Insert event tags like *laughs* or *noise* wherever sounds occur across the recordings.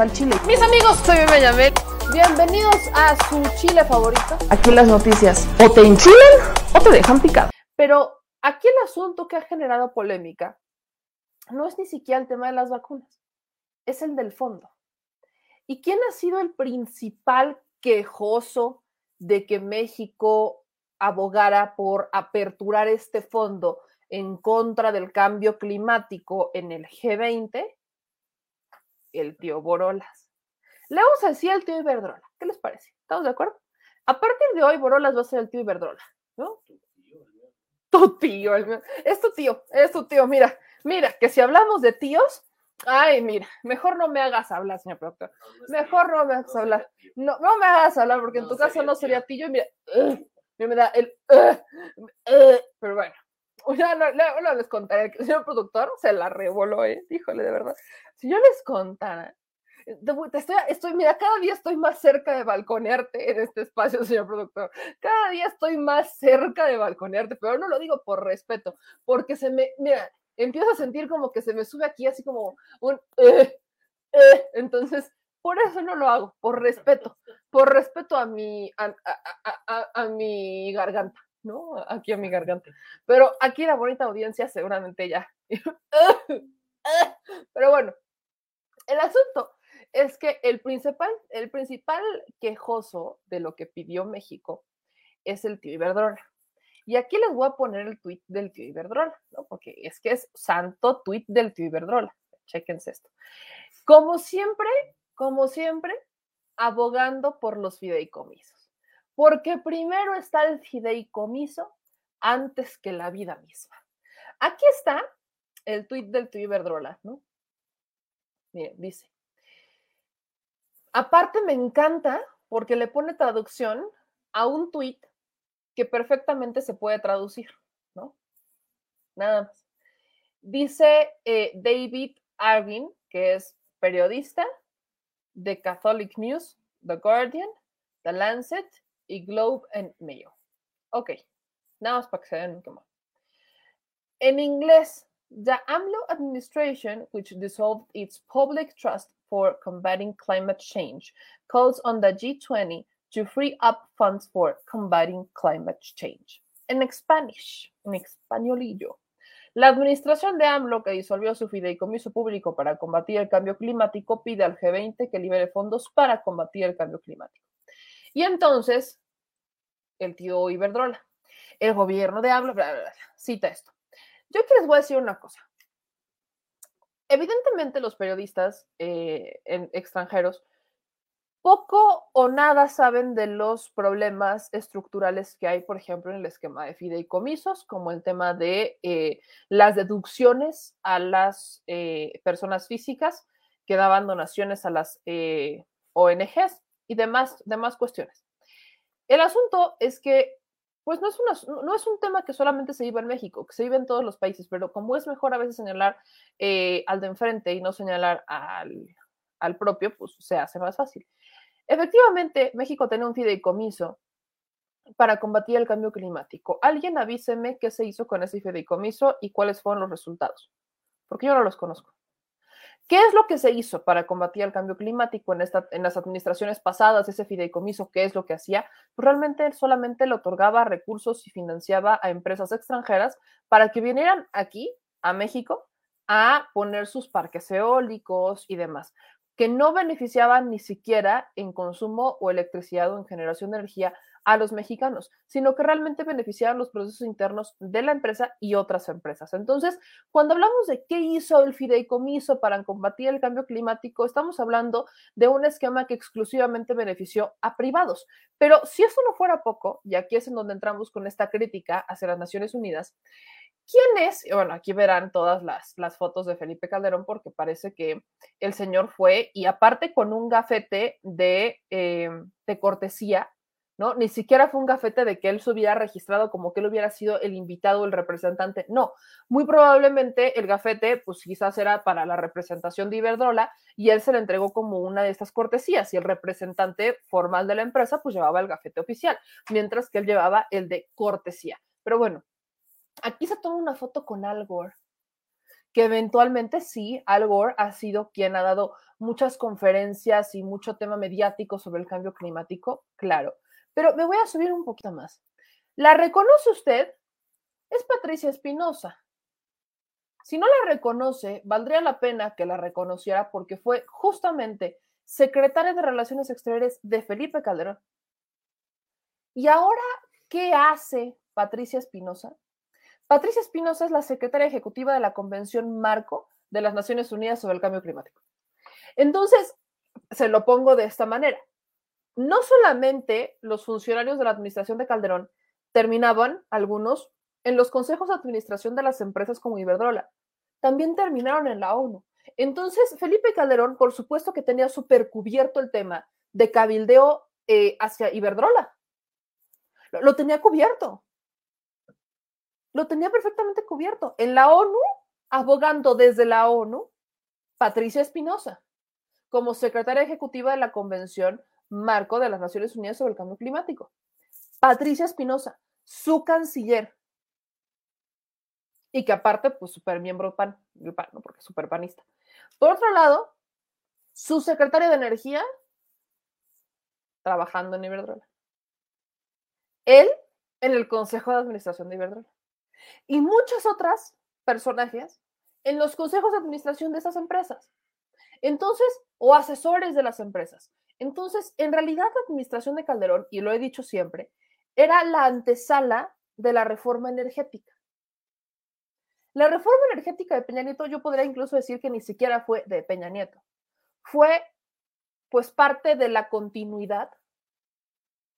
al chile. Mis amigos, soy Benjamín. Bienvenidos a su chile favorito. Aquí las noticias o te enchilan o te dejan picado. Pero aquí el asunto que ha generado polémica no es ni siquiera el tema de las vacunas, es el del fondo. ¿Y quién ha sido el principal quejoso de que México abogara por aperturar este fondo en contra del cambio climático en el G20? El tío Borolas. Le vamos a decir al tío Iberdrola. ¿Qué les parece? ¿Estamos de acuerdo? A partir de hoy, Borolas va a ser el tío Iberdrola, ¿no? Tu tío, es tu tío, es tu tío. Mira, mira, que si hablamos de tíos, Ay, mira, mejor no me hagas hablar, señor productor. Mejor no me hagas hablar. No, no me hagas hablar, porque en tu caso no sería tío. Mira, me da el. pero bueno, ya no, les contaré señor productor se la revoló, ¿eh? Híjole, de verdad. Si yo les contara, te estoy, estoy, mira, cada día estoy más cerca de balconearte en este espacio, señor productor. Cada día estoy más cerca de balconearte, pero no lo digo por respeto, porque se me, mira, empiezo a sentir como que se me sube aquí así como un... Eh, eh, entonces, por eso no lo hago, por respeto, por respeto a mi, a, mi garganta, ¿no? Aquí a mi garganta. Pero aquí la bonita audiencia seguramente ya. *laughs* Pero bueno, el asunto es que el principal, el principal quejoso de lo que pidió México es el tío Iberdrola. Y aquí les voy a poner el tweet del tío Iberdrola, ¿no? Porque es que es santo tweet del tío Iberdrola. Chequense esto. Como siempre, como siempre, abogando por los fideicomisos. Porque primero está el fideicomiso antes que la vida misma. Aquí está el tweet del tío Iberdrola, ¿no? Miren, dice. Aparte me encanta porque le pone traducción a un tweet que perfectamente se puede traducir, ¿no? Nada más. Dice eh, David Arvin, que es periodista de Catholic News, The Guardian, The Lancet y Globe and Mail. Ok, nada más para que se den un En inglés, the AMLO administration, which dissolved its public trust for combating climate change, calls on the G20 to free up funds for combating climate change. En Spanish, en españolillo. La administración de AMLO, que disolvió su fideicomiso público para combatir el cambio climático, pide al G20 que libere fondos para combatir el cambio climático. Y entonces, el tío Iberdrola, el gobierno de AMLO, cita esto. Yo aquí les voy a decir una cosa. Evidentemente los periodistas eh, extranjeros poco o nada saben de los problemas estructurales que hay, por ejemplo, en el esquema de fideicomisos, como el tema de eh, las deducciones a las eh, personas físicas que daban donaciones a las ONGs y demás, demás cuestiones. El asunto es que, pues no es, una, no es un tema que solamente se vive en México, que se vive en todos los países, pero como es mejor a veces señalar al de enfrente y no señalar al, al propio, pues se hace más fácil. Efectivamente, México tiene un fideicomiso para combatir el cambio climático. Alguien avíseme qué se hizo con ese fideicomiso y cuáles fueron los resultados, porque yo no los conozco. ¿Qué es lo que se hizo para combatir el cambio climático en, esta, en las administraciones pasadas, ese fideicomiso? ¿Qué es lo que hacía? Pues realmente solamente le otorgaba recursos y financiaba a empresas extranjeras para que vinieran aquí, a México, a poner sus parques eólicos y demás que no beneficiaban ni siquiera en consumo o electricidad o en generación de energía a los mexicanos, sino que realmente beneficiaban los procesos internos de la empresa y otras empresas. Entonces, cuando hablamos de qué hizo el fideicomiso para combatir el cambio climático, estamos hablando de un esquema que exclusivamente benefició a privados. Pero si eso no fuera poco, y aquí es en donde entramos con esta crítica hacia las Naciones Unidas, ¿Quién es? Bueno, aquí verán todas las, las, fotos de Felipe Calderón porque parece que el señor fue y aparte con un gafete de, eh, de cortesía, ¿no? Ni siquiera fue un gafete de que él se hubiera registrado como que él hubiera sido el invitado, el representante. No, muy probablemente el gafete, pues quizás era para la representación de Iberdrola y él se le entregó como una de estas cortesías y el representante formal de la empresa, pues llevaba el gafete oficial, mientras que él llevaba el de cortesía. Pero bueno, aquí se toma una foto con Al Gore, que eventualmente sí, Al Gore ha sido quien ha dado muchas conferencias y mucho tema mediático sobre el cambio climático, claro. Pero me voy a subir un poquito más. ¿La reconoce usted? Es Patricia Espinosa. Si no la reconoce, valdría la pena que la reconociera porque fue justamente secretaria de Relaciones Exteriores de Felipe Calderón. ¿Y ahora qué hace Patricia Espinosa? Patricia Espinosa es la secretaria ejecutiva de la Convención Marco de las Naciones Unidas sobre el Cambio Climático. Entonces, se lo pongo de esta manera. No solamente los funcionarios de la administración de Calderón terminaban, algunos, en los consejos de administración de las empresas como Iberdrola, también terminaron en la ONU. Entonces, Felipe Calderón, por supuesto que tenía súper cubierto el tema de cabildeo eh, hacia Iberdrola. lo tenía cubierto lo tenía perfectamente cubierto. En la ONU, abogando desde la ONU, Patricia Espinosa, como secretaria ejecutiva de la Convención Marco de las Naciones Unidas sobre el Cambio Climático. Patricia Espinosa, su canciller. Y que aparte, pues, super miembro PAN, PAN, ¿no? Porque es super panista. Por otro lado, su secretaria de Energía, trabajando en Iberdrola. Él en el Consejo de Administración de Iberdrola y muchas otras personajes en los consejos de administración de esas empresas. Entonces, o asesores de las empresas. Entonces, en realidad la administración de Calderón, y lo he dicho siempre, era la antesala de la reforma energética. La reforma energética de Peña Nieto, yo podría incluso decir que ni siquiera fue de Peña Nieto. Fue, pues, parte de la continuidad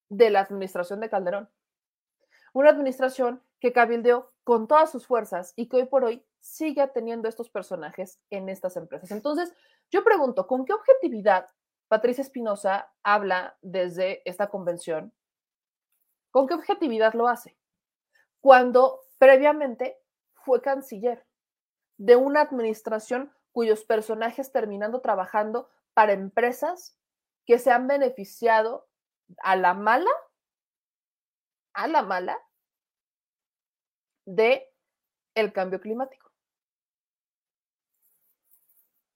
de la administración de Calderón. Una administración que cabildeó con todas sus fuerzas y que hoy por hoy sigue teniendo estos personajes en estas empresas. Entonces, yo pregunto, ¿con qué objetividad Patricia Espinosa habla desde esta convención? ¿Con qué objetividad lo hace? Cuando previamente fue canciller de una administración cuyos personajes terminando trabajando para empresas que se han beneficiado a la mala, a la mala, de el cambio climático.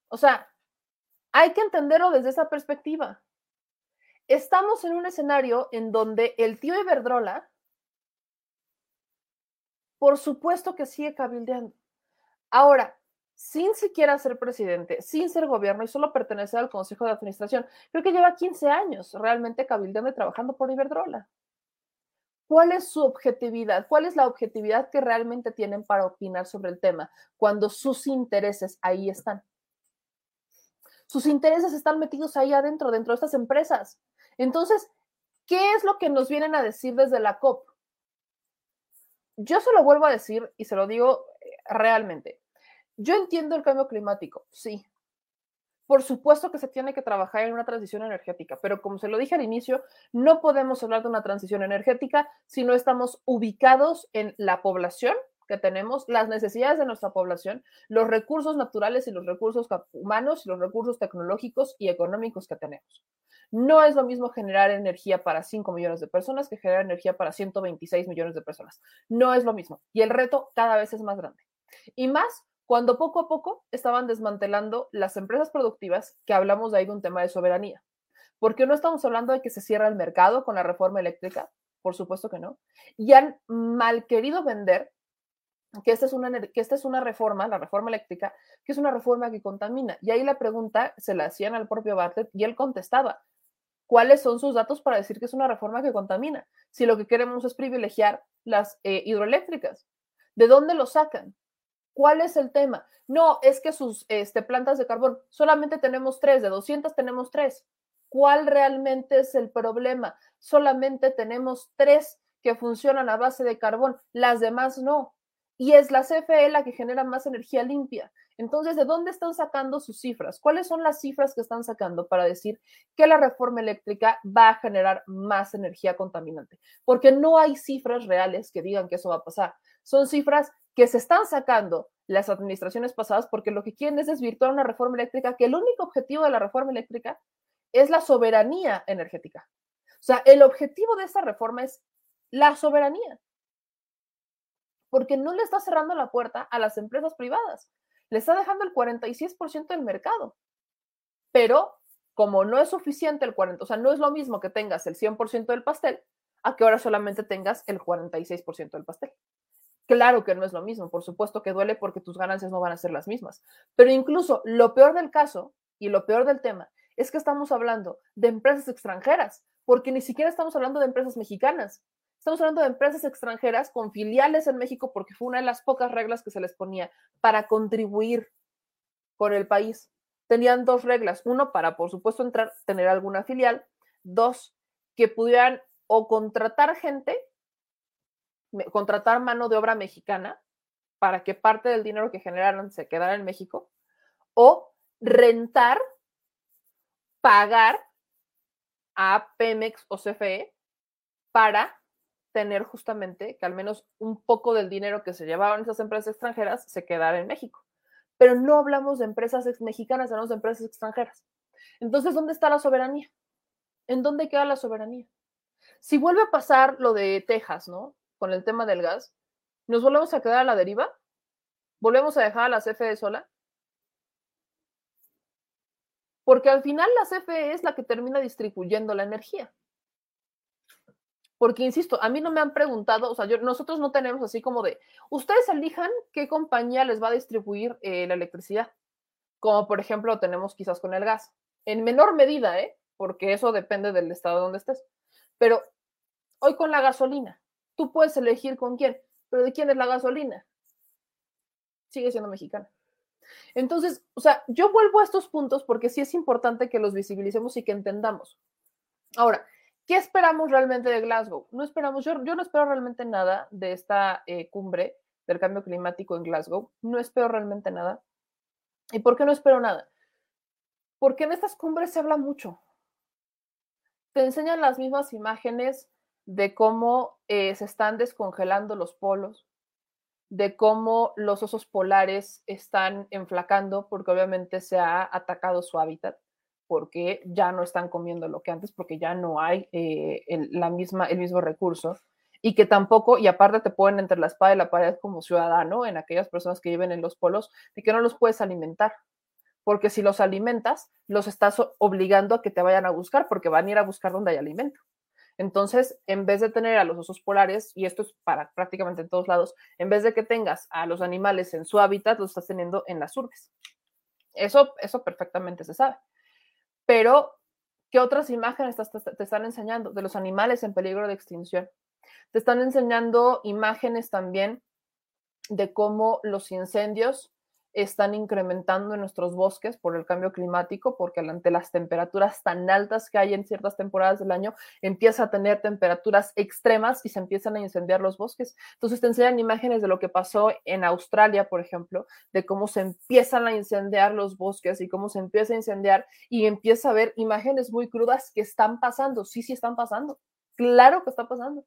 O sea, hay que entenderlo desde esa perspectiva. Estamos en un escenario en donde el tío Iberdrola, por supuesto que sigue cabildeando. Ahora, sin siquiera ser presidente, sin ser gobierno y solo pertenecer al Consejo de Administración, creo que lleva 15 años realmente cabildeando y trabajando por Iberdrola. ¿Cuál es su objetividad? ¿Cuál es la objetividad que realmente tienen para opinar sobre el tema cuando sus intereses ahí están? Sus intereses están metidos ahí adentro, dentro de estas empresas. Entonces, ¿qué es lo que nos vienen a decir desde la COP? Yo se lo vuelvo a decir y se lo digo eh, realmente. Yo entiendo el cambio climático, sí, por supuesto que se tiene que trabajar en una transición energética, pero como se lo dije al inicio, no podemos hablar de una transición energética si no estamos ubicados en la población que tenemos, las necesidades de nuestra población, los recursos naturales y los recursos humanos y los recursos tecnológicos y económicos que tenemos. No es lo mismo generar energía para 5 millones de personas que generar energía para 126 millones de personas. No es lo mismo. Y el reto cada vez es más grande. Y más cuando poco a poco estaban desmantelando las empresas productivas, que hablamos de ahí de un tema de soberanía. Porque no estamos hablando de que se cierra el mercado con la reforma eléctrica, por supuesto que no, y han mal querido vender que esta, es una, que esta es una reforma, la reforma eléctrica, que es una reforma que contamina. Y ahí la pregunta se la hacían al propio Bartlett y él contestaba, ¿cuáles son sus datos para decir que es una reforma que contamina? Si lo que queremos es privilegiar las eh, hidroeléctricas, ¿de dónde lo sacan? ¿Cuál es el tema? No, es que sus este, plantas de carbón, solamente tenemos tres, de 200 tenemos tres. ¿Cuál realmente es el problema? Solamente tenemos tres que funcionan a base de carbón, las demás no. Y es la CFE la que genera más energía limpia. Entonces, ¿de dónde están sacando sus cifras? ¿Cuáles son las cifras que están sacando para decir que la reforma eléctrica va a generar más energía contaminante? Porque no hay cifras reales que digan que eso va a pasar. Son cifras que se están sacando las administraciones pasadas porque lo que quieren es desvirtuar una reforma eléctrica que el único objetivo de la reforma eléctrica es la soberanía energética. O sea, el objetivo de esta reforma es la soberanía, porque no le está cerrando la puerta a las empresas privadas, le está dejando el 46% del mercado. Pero como no es suficiente el 40, o sea, no es lo mismo que tengas el 100% del pastel a que ahora solamente tengas el 46% del pastel. Claro que no es lo mismo, por supuesto que duele porque tus ganancias no van a ser las mismas, pero incluso lo peor del caso y lo peor del tema es que estamos hablando de empresas extranjeras, porque ni siquiera estamos hablando de empresas mexicanas. Estamos hablando de empresas extranjeras con filiales en México porque fue una de las pocas reglas que se les ponía para contribuir con el país. Tenían dos reglas. Uno, para, por supuesto, entrar, tener alguna filial. Dos, que pudieran o contratar gente, contratar mano de obra mexicana para que parte del dinero que generaran se quedara en México. O rentar, pagar a Pemex o CFE para tener justamente que al menos un poco del dinero que se llevaban esas empresas extranjeras se quedara en México. Pero no hablamos de empresas mexicanas, hablamos de empresas extranjeras. Entonces, ¿dónde está la soberanía? ¿En dónde queda la soberanía? Si vuelve a pasar lo de Texas, ¿no? Con el tema del gas, ¿nos volvemos a quedar a la deriva? ¿Volvemos a dejar a la CFE sola? Porque al final la CFE es la que termina distribuyendo la energía. Porque, insisto, a mí no me han preguntado, o sea, nosotros no tenemos así como de, ustedes elijan qué compañía les va a distribuir eh, la electricidad, como por ejemplo tenemos quizás con el gas, en menor medida, ¿eh? Porque eso depende del estado donde estés. Pero hoy con la gasolina, tú puedes elegir con quién, pero ¿de quién es la gasolina? Sigue siendo mexicana. Entonces, o sea, yo vuelvo a estos puntos porque sí es importante que los visibilicemos y que entendamos. Ahora, ¿Qué esperamos realmente de Glasgow? No esperamos, yo, no espero realmente nada de esta eh, cumbre del cambio climático en Glasgow. No espero realmente nada. ¿Y por qué no espero nada? Porque en estas cumbres se habla mucho. Te enseñan las mismas imágenes de cómo eh, se están descongelando los polos, de cómo los osos polares están enflacando porque obviamente se ha atacado su hábitat porque ya no están comiendo lo que antes, porque ya no hay eh, el, la misma, el mismo recurso y que tampoco, y aparte te ponen entre la espada y la pared como ciudadano en aquellas personas que viven en los polos, de que no los puedes alimentar, porque si los alimentas, los estás obligando a que te vayan a buscar, porque van a ir a buscar donde hay alimento. Entonces, en vez de tener a los osos polares, y esto es para prácticamente en todos lados, en vez de que tengas a los animales en su hábitat, los estás teniendo en las urbes. Eso, eso perfectamente se sabe. Pero, ¿qué otras imágenes te, están enseñando de los animales en peligro de extinción? Te están enseñando imágenes también de cómo los incendios están incrementando en nuestros bosques por el cambio climático, porque ante las temperaturas tan altas que hay en ciertas temporadas del año, empieza a tener temperaturas extremas y se empiezan a incendiar los bosques. Entonces te enseñan imágenes de lo que pasó en Australia, por ejemplo, de cómo se empiezan a incendiar los bosques y cómo se empieza a incendiar y empieza a ver imágenes muy crudas que están pasando. Sí, sí están pasando. Claro que está pasando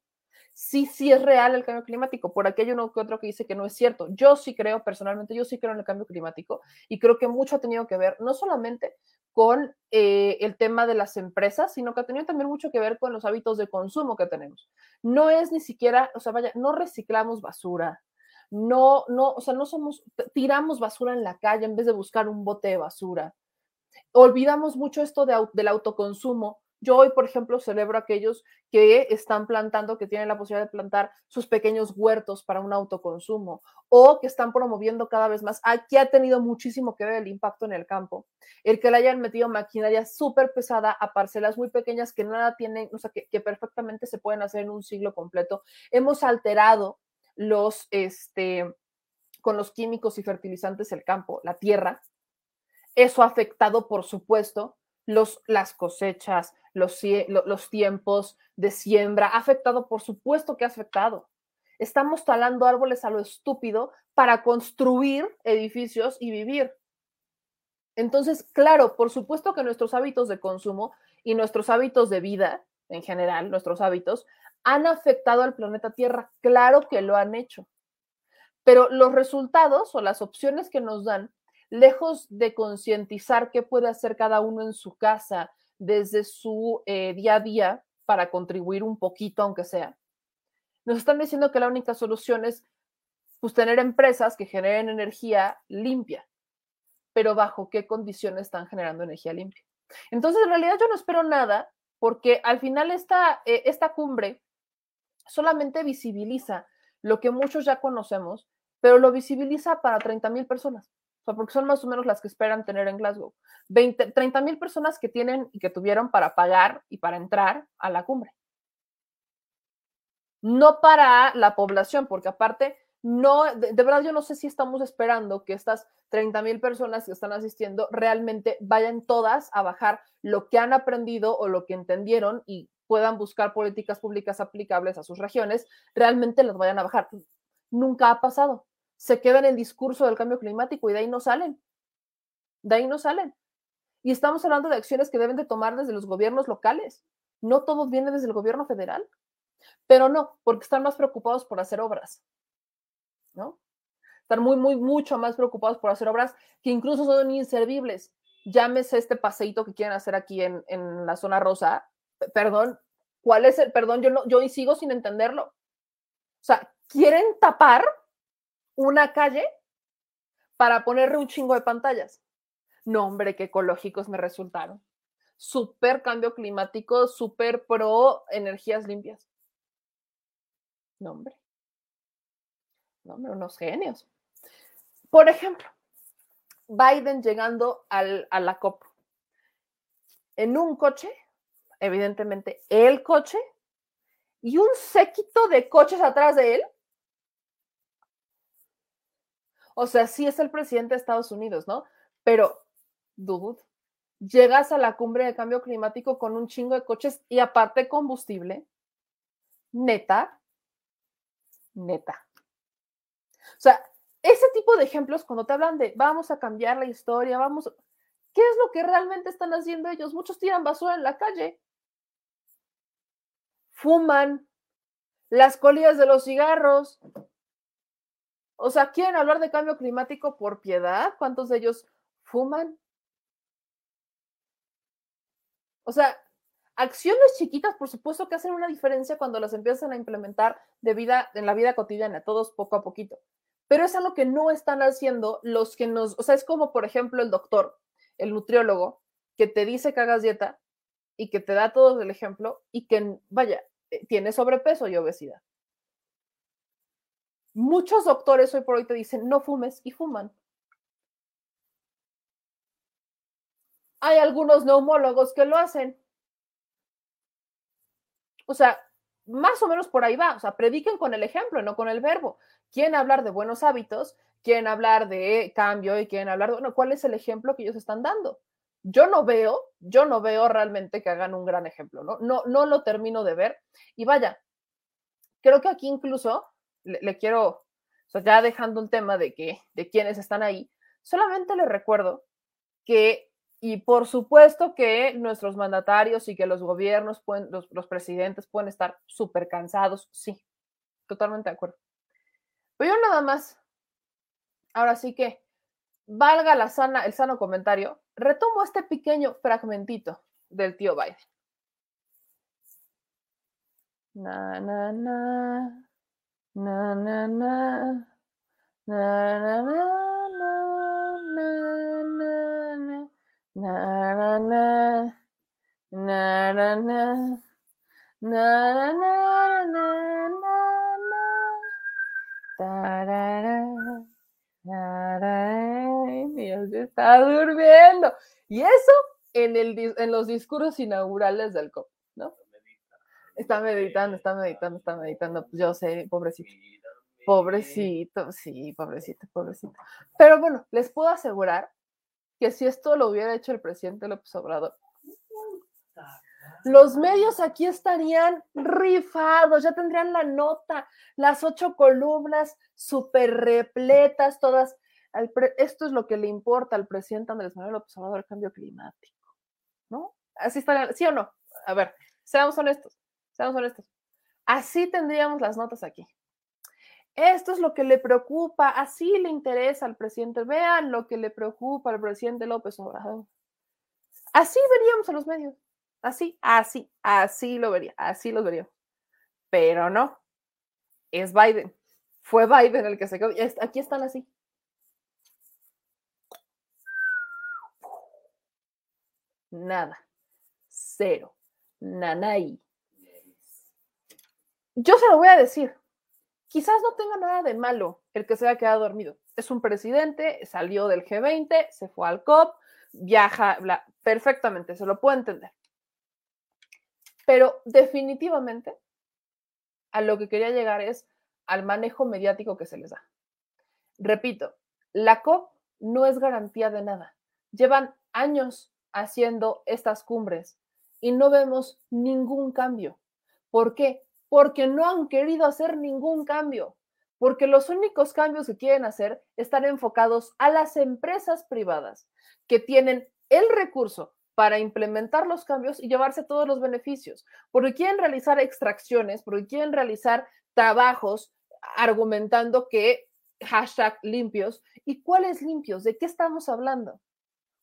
sí, sí es real el cambio climático. Por aquello uno que otro que dice que no es cierto. Yo sí creo, personalmente, yo sí creo en el cambio climático y creo que mucho ha tenido que ver, no solamente con eh, el tema de las empresas, sino que ha tenido también mucho que ver con los hábitos de consumo que tenemos. No es ni siquiera, o sea, vaya, no reciclamos basura, no, no, o sea, no somos, tiramos basura en la calle en vez de buscar un bote de basura. Olvidamos mucho esto de, del autoconsumo yo hoy, por ejemplo, celebro a aquellos que están plantando, que tienen la posibilidad de plantar sus pequeños huertos para un autoconsumo o que están promoviendo cada vez más. Aquí ha tenido muchísimo que ver el impacto en el campo. El que le hayan metido maquinaria súper pesada a parcelas muy pequeñas que nada tienen, o sea, que, que perfectamente se pueden hacer en un siglo completo. Hemos alterado los, este, con los químicos y fertilizantes el campo, la tierra. Eso ha afectado, por supuesto, los, las cosechas, los, los tiempos de siembra, ha afectado, por supuesto que ha afectado. Estamos talando árboles a lo estúpido para construir edificios y vivir. Entonces, claro, por supuesto que nuestros hábitos de consumo y nuestros hábitos de vida, en general, nuestros hábitos, han afectado al planeta Tierra. Claro que lo han hecho. Pero los resultados o las opciones que nos dan, lejos de concientizar qué puede hacer cada uno en su casa, desde su eh, día a día para contribuir un poquito, aunque sea. Nos están diciendo que la única solución es pues, tener empresas que generen energía limpia. pero bajo qué condiciones están generando energía limpia. Entonces, en realidad yo no espero nada porque al final esta, eh, esta cumbre solamente visibiliza lo que muchos ya conocemos, pero lo visibiliza para 30 mil personas, sea, porque son más o menos las que esperan tener en Glasgow. 20, 30 mil personas que tienen y que tuvieron para pagar y para entrar a la cumbre. No para la población, porque aparte, no, de, de verdad yo no sé si estamos esperando que estas 30 mil personas que están asistiendo realmente vayan todas a bajar lo que han aprendido o lo que entendieron y puedan buscar políticas públicas aplicables a sus regiones, realmente las vayan a bajar. Nunca ha pasado. Se queda en el discurso del cambio climático y de ahí no salen. De ahí no salen. Y estamos hablando de acciones que deben de tomar desde los gobiernos locales. No todo viene desde el gobierno federal. Pero no, porque están más preocupados por hacer obras. ¿No? Están muy, muy, mucho más preocupados por hacer obras que incluso son inservibles. Llámese este paseíto que quieren hacer aquí en, en la zona rosa, perdón, ¿cuál es el perdón? Yo, no, yo sigo sin entenderlo. O sea, quieren tapar una calle para ponerle un chingo de pantallas. No, hombre, qué ecológicos me resultaron. Súper cambio climático, súper pro energías limpias. No, hombre. No, hombre, unos genios. Por ejemplo, Biden llegando al, a la COP en un coche evidentemente, el coche y un séquito de coches atrás de él. O sea, sí es el presidente de Estados Unidos, ¿no? Pero, dude, llegas a la cumbre de cambio climático con un chingo de coches y aparte combustible. Neta. Neta. O sea, ese tipo de ejemplos, cuando te hablan de vamos a cambiar la historia, vamos. ¿Qué es lo que realmente están haciendo ellos? Muchos tiran basura en la calle fuman, las colillas de los cigarros. O sea, ¿quieren hablar de cambio climático por piedad? ¿Cuántos de ellos fuman? O sea, acciones chiquitas, por supuesto que hacen una diferencia cuando las empiezan a implementar de vida, en la vida cotidiana, todos poco a poquito. Pero es algo que no están haciendo los que nos, o sea, es como por ejemplo el doctor, el nutriólogo, que te dice que hagas dieta, y que te da todo el ejemplo y que, vaya, eh, tiene sobrepeso y obesidad. Muchos doctores hoy por hoy te dicen, no fumes y fuman. Hay algunos neumólogos que lo hacen. O sea, más o menos por ahí va. O sea, prediquen con el ejemplo, no con el verbo. Quieren hablar de buenos hábitos, quieren hablar de cambio y quieren hablar de, bueno, ¿cuál es el ejemplo que ellos están dando? yo no veo, yo no veo realmente que hagan un gran ejemplo, ¿no? No, no lo termino de ver. Y vaya, creo que aquí incluso le, quiero, ya dejando un tema de que, de quienes están ahí, solamente les recuerdo que, y por supuesto que nuestros mandatarios y que los gobiernos pueden, los, los presidentes pueden estar súper cansados, sí, totalmente de acuerdo. Pero yo nada más, ahora sí que, valga la sana, el sano comentario, retomo este pequeño fragmentito del tío Biden. Na, na, na, Na, na, na. Na, na, na, na, na, na, na, na. Na, na, na, na, na, Tarara, tarara, Dios está durmiendo. Y eso en, el, en los discursos inaugurales del COP. Está meditando, está meditando, está meditando. Pues yo sé, pobrecito. Pobrecito, sí, pobrecito, pobrecito. Pero bueno, les puedo asegurar que si esto lo hubiera hecho el presidente López Obrador, los medios aquí estarían rifados, ya tendrían la nota, las ocho columnas súper repletas, todas esto es lo que le importa al presidente Andrés Manuel López Obrador, el cambio climático, ¿no? Así estaría, ¿sí o no? A ver, seamos honestos, seamos honestos. Así tendríamos las notas aquí. Esto es lo que le preocupa, así le interesa al presidente. Vean lo que le preocupa al presidente López Obrador. Así veríamos a los medios. Así, así, así lo vería, así lo veríamos. Pero no, es Biden. Fue Biden el que se quedó. Aquí están así. nada, cero, nanay. Yo se lo voy a decir, quizás no tenga nada de malo el que se haya quedado dormido. Es un presidente, salió del G20, se fue al COP, viaja, perfectamente, se lo puedo entender. Pero definitivamente a lo que quería llegar es al manejo mediático que se les da. Repito, la COP no es garantía de nada. Llevan años haciendo estas cumbres y no vemos ningún cambio. ¿Por qué? Porque no han querido hacer ningún cambio, porque los únicos cambios que quieren hacer están enfocados a las empresas privadas que tienen el recurso para implementar los cambios y llevarse todos los beneficios, porque quieren realizar extracciones, porque quieren realizar trabajos argumentando que hashtag limpios. ¿Y cuáles limpios? ¿De qué estamos hablando?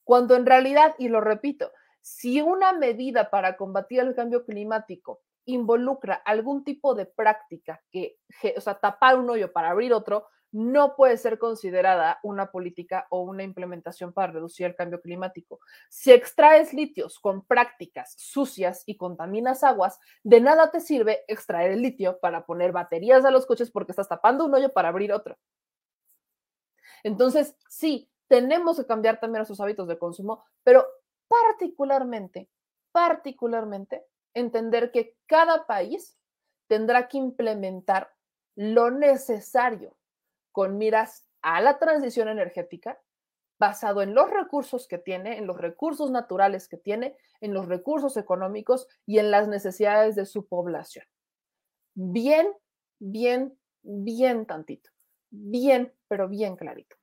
Cuando en realidad, y lo repito, si una medida para combatir el cambio climático involucra algún tipo de práctica que, o sea, tapar un hoyo para abrir otro, no puede ser considerada una política o una implementación para reducir el cambio climático. Si extraes litios con prácticas sucias y contaminas aguas, de nada te sirve extraer el litio para poner baterías a los coches porque estás tapando un hoyo para abrir otro. Entonces, sí, tenemos que cambiar también nuestros hábitos de consumo, pero particularmente, particularmente, entender que cada país tendrá que implementar lo necesario con miras a la transición energética basado en los recursos que tiene, en los recursos naturales que tiene, en los recursos económicos y en las necesidades de su población. Bien, bien, bien tantito. Bien, pero bien clarito.